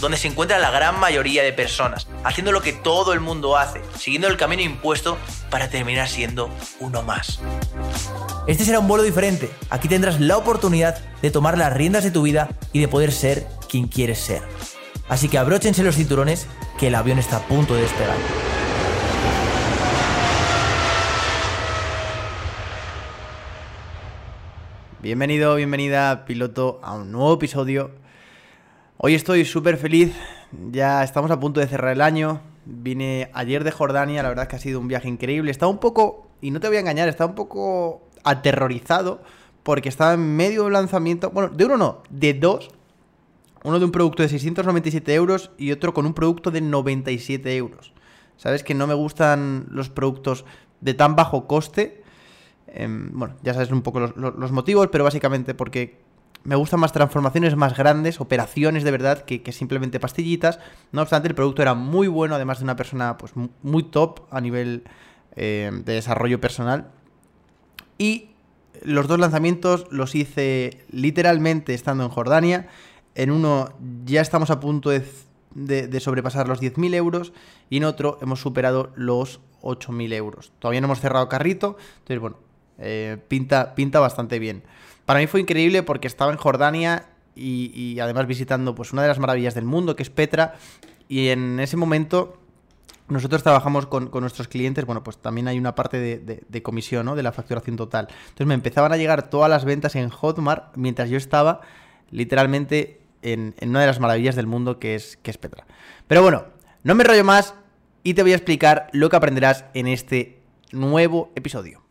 donde se encuentra la gran mayoría de personas, haciendo lo que todo el mundo hace, siguiendo el camino impuesto para terminar siendo uno más. Este será un vuelo diferente. Aquí tendrás la oportunidad de tomar las riendas de tu vida y de poder ser quien quieres ser. Así que abróchense los cinturones que el avión está a punto de despegar. Bienvenido, bienvenida, piloto, a un nuevo episodio Hoy estoy súper feliz, ya estamos a punto de cerrar el año. Vine ayer de Jordania, la verdad es que ha sido un viaje increíble. Estaba un poco, y no te voy a engañar, estaba un poco aterrorizado porque estaba en medio de un lanzamiento, bueno, de uno no, de dos. Uno de un producto de 697 euros y otro con un producto de 97 euros. Sabes que no me gustan los productos de tan bajo coste. Em, bueno, ya sabes un poco los motivos, pero básicamente porque me gustan más transformaciones más grandes, operaciones de verdad, que, simplemente pastillitas. No obstante, el producto era muy bueno, además de una persona pues, muy top a nivel eh, de desarrollo personal. Y los dos lanzamientos los hice literalmente estando en Jordania. En uno ya estamos a punto de, sobrepasar los 10.000 euros y en otro hemos superado los 8.000 euros. Todavía no hemos cerrado carrito, entonces bueno, eh, pinta, pinta bastante bien. Para mí fue increíble porque estaba en Jordania y, además visitando pues una de las maravillas del mundo, que es Petra, y en ese momento nosotros trabajamos con, nuestros clientes, bueno, pues también hay una parte de, comisión, ¿no? De la facturación total. Entonces me empezaban a llegar todas las ventas en Hotmart mientras yo estaba literalmente en, una de las maravillas del mundo que es, que es Petra. Pero bueno, no me rollo más y te voy a explicar lo que aprenderás en este nuevo episodio.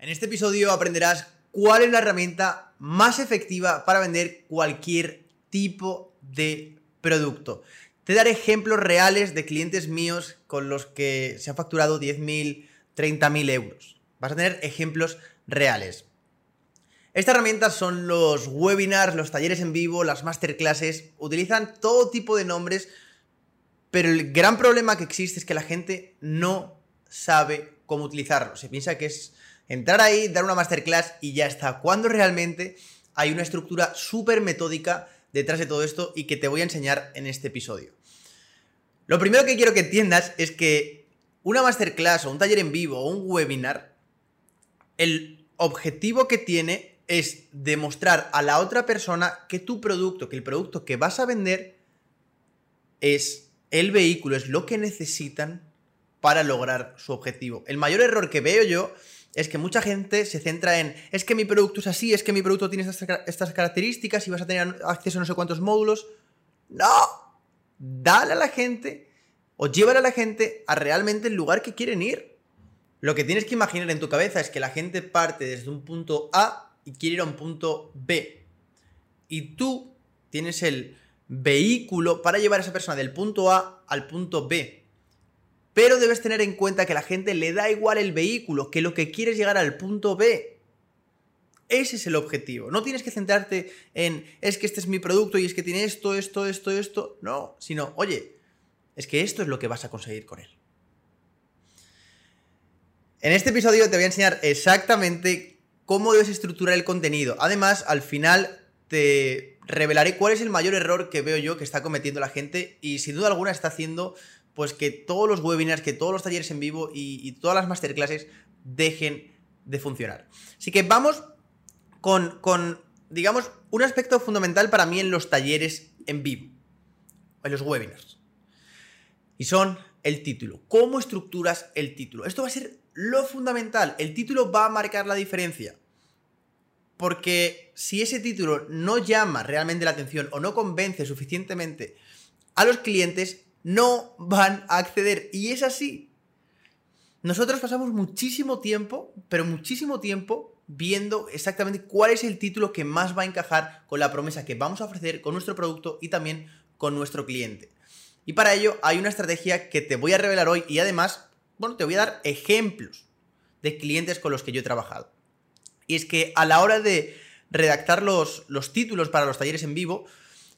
En este episodio aprenderás cuál es la herramienta más efectiva para vender cualquier tipo de producto. Te daré ejemplos reales de clientes míos con los que se han facturado 10.000, 30.000 euros. Vas a tener ejemplos reales. Estas herramientas son los webinars, los talleres en vivo, las masterclasses. Utilizan todo tipo de nombres, pero el gran problema que existe es que la gente no sabe cómo utilizarlo. Se piensa que es entrar ahí, dar una masterclass y ya está. Cuando realmente hay una estructura súper metódica detrás de todo esto y que te voy a enseñar en este episodio. Lo primero que quiero que entiendas es que una masterclass o un taller en vivo o un webinar, el objetivo que tiene es demostrar a la otra persona que tu producto, que el producto que vas a vender es el vehículo, es lo que necesitan para lograr su objetivo. El mayor error que veo yo es que mucha gente se centra en, es que mi producto es así, es que mi producto tiene estas, características y vas a tener acceso a no sé cuántos módulos. No, dale a la gente o llévale a la gente a realmente el lugar que quieren ir. Lo que tienes que imaginar en tu cabeza es que la gente parte desde un punto A y quiere ir a un punto B. Y tú tienes el vehículo para llevar a esa persona del punto A al punto B. Pero debes tener en cuenta que la gente le da igual el vehículo, que lo que quiere llegar al punto B. Ese es el objetivo. No tienes que centrarte en, es que este es mi producto y es que tiene esto, esto, esto, esto. No, sino, oye, es que esto es lo que vas a conseguir con él. En este episodio te voy a enseñar exactamente cómo debes estructurar el contenido. Además, al final te revelaré cuál es el mayor error que veo yo que está cometiendo la gente y sin duda alguna está haciendo pues que todos los webinars, que todos los talleres en vivo y, todas las masterclasses dejen de funcionar. Así que vamos con, con, digamos, un aspecto fundamental para mí en los talleres en vivo, en los webinars. Y son el título. ¿Cómo estructuras el título? Esto va a ser lo fundamental. El título va a marcar la diferencia. Porque si ese título no llama realmente la atención o no convence suficientemente a los clientes, no van a acceder. Y es así. Nosotros pasamos muchísimo tiempo, pero muchísimo tiempo, viendo exactamente cuál es el título que más va a encajar con la promesa que vamos a ofrecer con nuestro producto y también con nuestro cliente. Y para ello hay una estrategia que te voy a revelar hoy y además, bueno, te voy a dar ejemplos de clientes con los que yo he trabajado. Y es que a la hora de redactar los, los títulos para los talleres en vivo,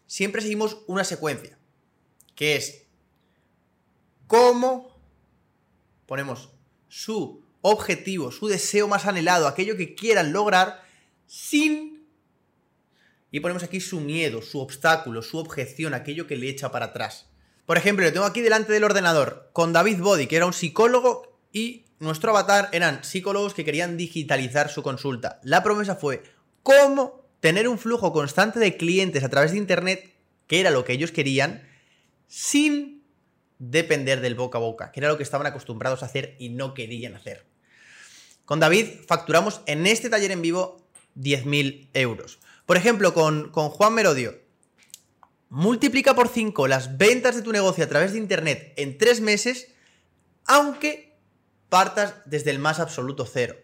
siempre seguimos una secuencia, que es cómo ponemos su objetivo, su deseo más anhelado, aquello que quieran lograr, sin... Y ponemos aquí su miedo, su obstáculo, su objeción, aquello que le echa para atrás. Por ejemplo, lo tengo aquí delante del ordenador con David Body, que era un psicólogo, y nuestro avatar eran psicólogos que querían digitalizar su consulta. La promesa fue cómo tener un flujo constante de clientes a través de Internet, que era lo que ellos querían, sin depender del boca a boca, que era lo que estaban acostumbrados a hacer y no querían hacer. Con David facturamos en este taller en vivo 10.000 euros. Por ejemplo, con, con Juan Merodio, multiplica por 5 las ventas de tu negocio a través de Internet en 3 meses, aunque partas desde el más absoluto cero.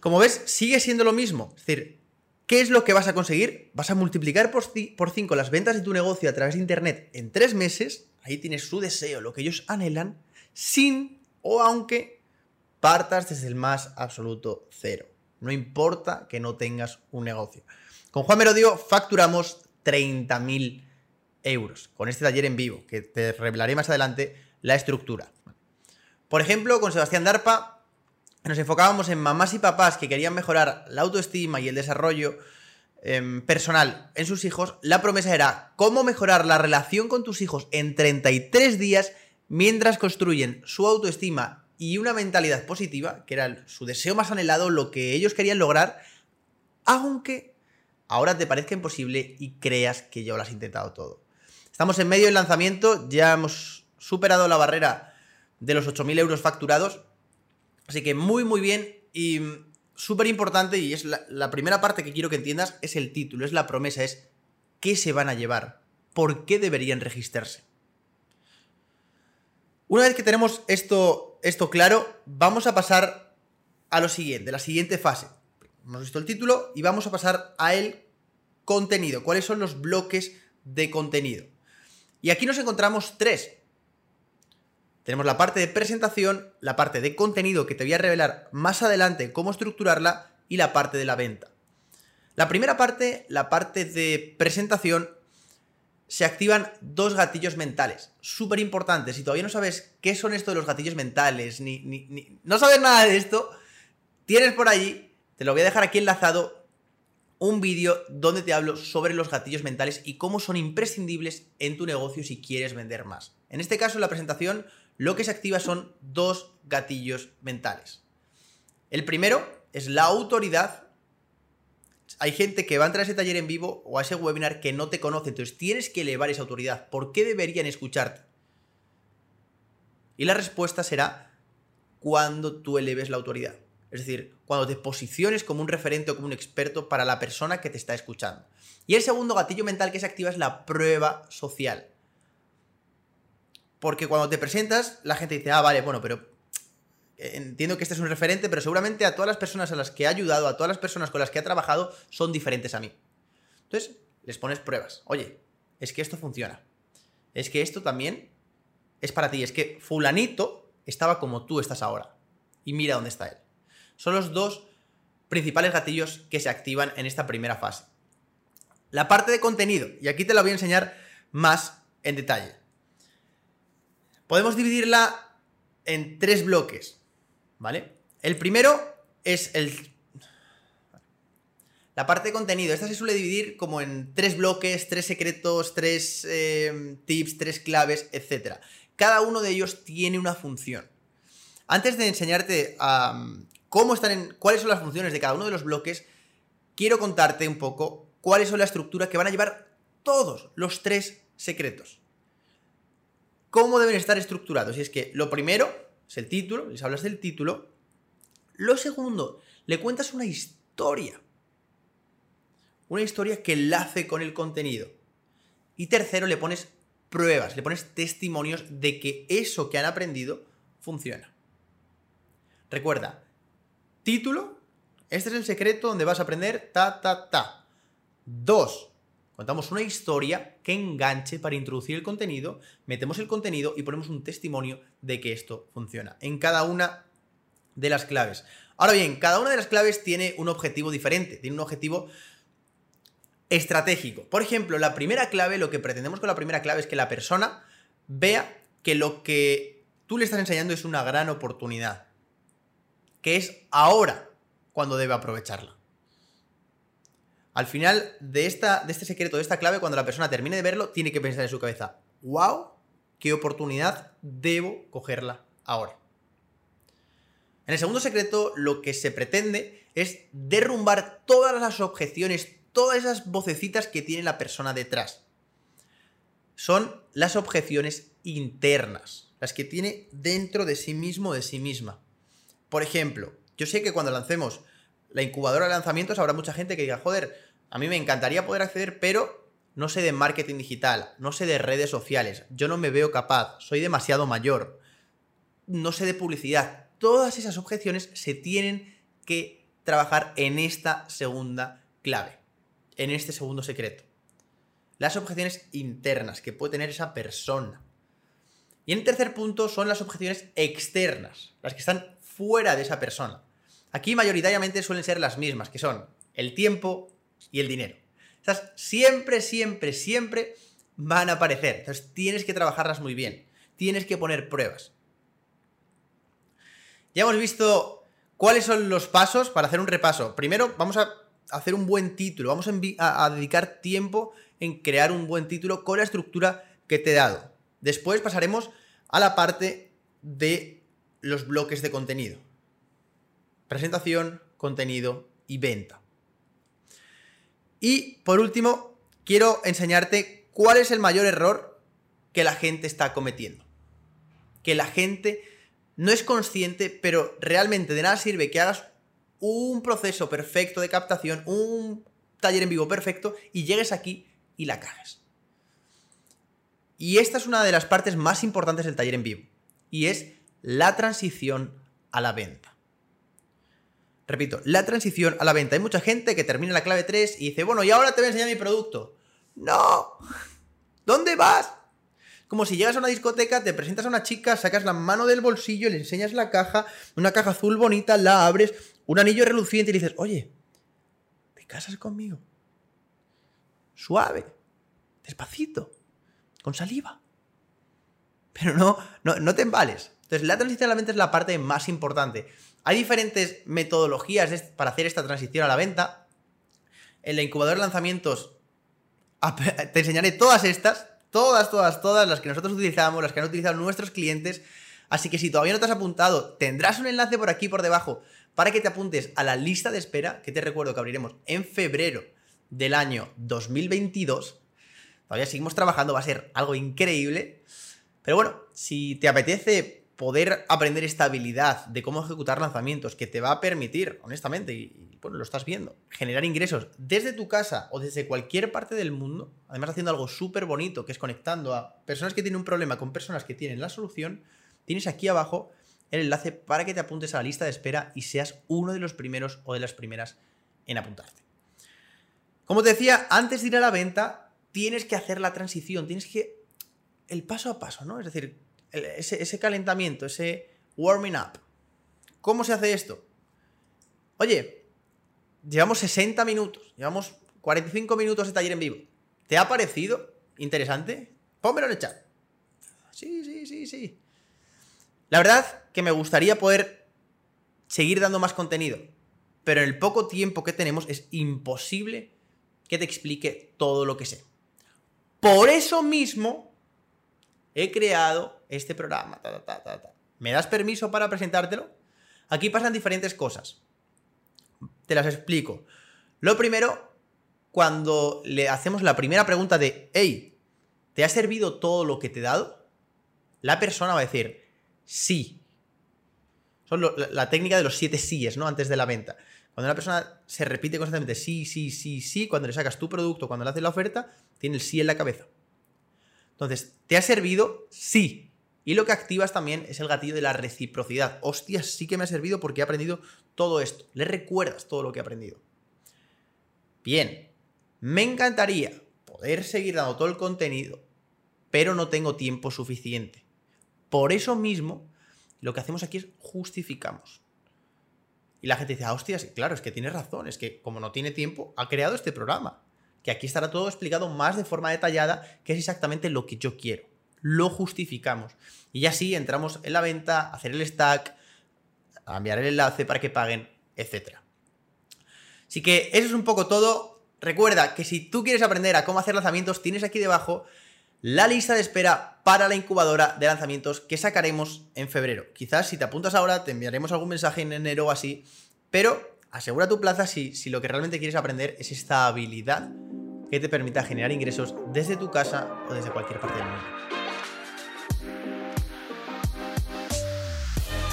Como ves, sigue siendo lo mismo. Es decir, ¿qué es lo que vas a conseguir? Vas a multiplicar por 5 las ventas de tu negocio a través de Internet en 3 meses. Ahí tienes su deseo, lo que ellos anhelan, sin o aunque partas desde el más absoluto cero. No importa que no tengas un negocio. Con Juan Merodio facturamos 30.000 euros con este taller en vivo, que te revelaré más adelante la estructura. Por ejemplo, con Sebastián Darpa nos enfocábamos en mamás y papás que querían mejorar la autoestima y el desarrollo em, personal en sus hijos. La promesa era cómo mejorar la relación con tus hijos en 33 días mientras construyen su autoestima y una mentalidad positiva, que era su deseo más anhelado, lo que ellos querían lograr, aunque ahora te parezca imposible y creas que ya lo has intentado todo. Estamos en medio del lanzamiento, ya hemos superado la barrera de los 8.000 euros facturados, así que muy muy bien y súper importante y es la, la primera parte que quiero que entiendas, es el título, es la promesa, es qué se van a llevar, por qué deberían registrarse. Una vez que tenemos esto, esto claro, vamos a pasar a lo siguiente, la siguiente fase. Hemos visto el título y vamos a pasar a el contenido. ¿Cuáles son los bloques de contenido? Y aquí nos encontramos tres. Tenemos la parte de presentación, la parte de contenido que te voy a revelar más adelante cómo estructurarla y la parte de la venta. La primera parte, la parte de presentación, se activan dos gatillos mentales, súper importantes. Si todavía no sabes qué son esto de los gatillos mentales, ni, ni, no sabes nada de esto, tienes por allí, te lo voy a dejar aquí enlazado, un vídeo donde te hablo sobre los gatillos mentales y cómo son imprescindibles en tu negocio si quieres vender más. En este caso, la presentación, lo que se activa son dos gatillos mentales. El primero es la autoridad hay gente que va a entrar a ese taller en vivo o a ese webinar que no te conoce, entonces tienes que elevar esa autoridad. ¿Por qué deberían escucharte? Y la respuesta será cuando tú eleves la autoridad. Es decir, cuando te posiciones como un referente o como un experto para la persona que te está escuchando. Y el segundo gatillo mental que se activa es la prueba social. Porque cuando te presentas, la gente dice, ah, vale, bueno, pero entiendo que este es un referente, pero seguramente a todas las personas a las que ha ayudado, a todas las personas con las que ha trabajado, son diferentes a mí. Entonces, les pones pruebas. Oye, es que esto funciona. Es que esto también es para ti. Es que fulanito estaba como tú estás ahora. Y mira dónde está él. Son los dos principales gatillos que se activan en esta primera fase. La parte de contenido, y aquí te la voy a enseñar más en detalle. Podemos dividirla en tres bloques. ¿vale? El primero es el... La parte de contenido. Esta se suele dividir como en tres bloques, tres secretos, tres eh, tips, tres claves, etc. Cada uno de ellos tiene una función. Antes de enseñarte cómo están en, cuáles son las funciones de cada uno de los bloques, quiero contarte un poco cuáles son la estructura que van a llevar todos los tres secretos. ¿Cómo deben estar estructurados? Y es que lo primero es el título, les hablas del título. Lo segundo, le cuentas una historia. Una historia que enlace con el contenido. Y tercero, le pones pruebas, le pones testimonios de que eso que han aprendido funciona. Recuerda, título, este es el secreto donde vas a aprender ta, ta, ta. Dos, Contamos una historia que enganche para introducir el contenido, metemos el contenido y ponemos un testimonio de que esto funciona en cada una de las claves. Ahora bien, cada una de las claves tiene un objetivo diferente, tiene un objetivo estratégico. Por ejemplo, la primera clave, lo que pretendemos con la primera clave es que la persona vea que lo que tú le estás enseñando es una gran oportunidad, que es ahora cuando debe aprovecharla. Al final de, esta, de este secreto, de esta clave, cuando la persona termine de verlo, tiene que pensar en su cabeza, wow, qué oportunidad debo cogerla ahora. En el segundo secreto, lo que se pretende es derrumbar todas las objeciones, todas esas vocecitas que tiene la persona detrás. Son las objeciones internas, las que tiene dentro de sí mismo, de sí misma. Por ejemplo, yo sé que cuando lancemos la incubadora de lanzamientos habrá mucha gente que diga, joder, a mí me encantaría poder acceder, pero no sé de marketing digital, no sé de redes sociales, yo no me veo capaz, soy demasiado mayor, no sé de publicidad. Todas esas objeciones se tienen que trabajar en esta segunda clave, en este segundo secreto. Las objeciones internas que puede tener esa persona. Y en tercer punto son las objeciones externas, las que están fuera de esa persona. Aquí mayoritariamente suelen ser las mismas, que son el tiempo, y el dinero. Estas siempre, siempre, siempre van a aparecer. Entonces tienes que trabajarlas muy bien. Tienes que poner pruebas. Ya hemos visto cuáles son los pasos para hacer un repaso. Primero vamos a hacer un buen título. Vamos a, dedicar tiempo en crear un buen título con la estructura que te he dado. Después pasaremos a la parte de los bloques de contenido. Presentación, contenido y venta. Y por último, quiero enseñarte cuál es el mayor error que la gente está cometiendo. Que la gente no es consciente, pero realmente de nada sirve que hagas un proceso perfecto de captación, un taller en vivo perfecto y llegues aquí y la cagas. Y esta es una de las partes más importantes del taller en vivo y es la transición a la venta. Repito, la transición a la venta. Hay mucha gente que termina la clave 3 y dice, bueno, y ahora te voy a enseñar mi producto. No. ¿Dónde vas? Como si llegas a una discoteca, te presentas a una chica, sacas la mano del bolsillo, le enseñas la caja, una caja azul bonita, la abres, un anillo reluciente y dices, oye, ¿te casas conmigo? Suave, despacito, con saliva. Pero no, no, no te embales. Entonces, la transición a la venta es la parte más importante. Hay diferentes metodologías para hacer esta transición a la venta. En la incubadora de lanzamientos te enseñaré todas estas, todas, todas, todas, las que nosotros utilizamos, las que han utilizado nuestros clientes. Así que si todavía no te has apuntado, tendrás un enlace por aquí por debajo para que te apuntes a la lista de espera, que te recuerdo que abriremos en febrero del año 2022. Todavía seguimos trabajando, va a ser algo increíble. Pero bueno, si te apetece poder aprender esta habilidad de cómo ejecutar lanzamientos que te va a permitir, honestamente, y, bueno, lo estás viendo, generar ingresos desde tu casa o desde cualquier parte del mundo, además haciendo algo súper bonito, que es conectando a personas que tienen un problema con personas que tienen la solución, tienes aquí abajo el enlace para que te apuntes a la lista de espera y seas uno de los primeros o de las primeras en apuntarte. Como te decía, antes de ir a la venta, tienes que hacer la transición, tienes que... El paso a paso, ¿no? Es decir, ese, calentamiento, ese warming up. ¿Cómo se hace esto? Oye, llevamos 60 minutos, llevamos 45 minutos de taller en vivo. ¿Te ha parecido interesante? Pónmelo en el chat. Sí, sí, sí, sí. La verdad que me gustaría poder seguir dando más contenido, pero en el poco tiempo que tenemos es imposible que te explique todo lo que sé. Por eso mismo he creado este programa, ¿Me das permiso para presentártelo? Aquí pasan diferentes cosas. Te las explico. Lo primero, cuando le hacemos la primera pregunta de, hey, ¿te ha servido todo lo que te he dado? La persona va a decir, sí. Son la, técnica de los siete síes, ¿no? Antes de la venta. Cuando una persona se repite constantemente sí, sí, sí, sí, cuando le sacas tu producto, cuando le haces la oferta, tiene el sí en la cabeza. Entonces, ¿te ha servido? Sí. Y lo que activas también es el gatillo de la reciprocidad. Hostia, sí que me ha servido porque he aprendido todo esto. Le recuerdas todo lo que he aprendido. Bien, me encantaría poder seguir dando todo el contenido, pero no tengo tiempo suficiente. Por eso mismo, lo que hacemos aquí es justificamos. Y la gente dice, ah, hostia, sí, claro, es que tienes razón, es que como no tiene tiempo, ha creado este programa. Que aquí estará todo explicado más de forma detallada, que es exactamente lo que yo quiero. Lo justificamos. Y ya sí, entramos en la venta, hacer el stack, enviar el enlace para que paguen, etc. Así que eso es un poco todo. Recuerda que si tú quieres aprender a cómo hacer lanzamientos, tienes aquí debajo la lista de espera para la incubadora de lanzamientos que sacaremos en febrero. Quizás si te apuntas ahora te enviaremos algún mensaje en enero o así, pero asegura tu plaza si, si lo que realmente quieres aprender es esta habilidad que te permita generar ingresos desde tu casa o desde cualquier parte del mundo.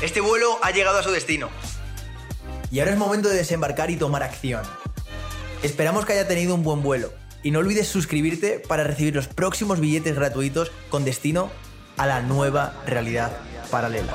Este vuelo ha llegado a su destino. Y ahora es momento de desembarcar y tomar acción. Esperamos que haya tenido un buen vuelo. Y no olvides suscribirte para recibir los próximos billetes gratuitos con destino a la nueva realidad paralela.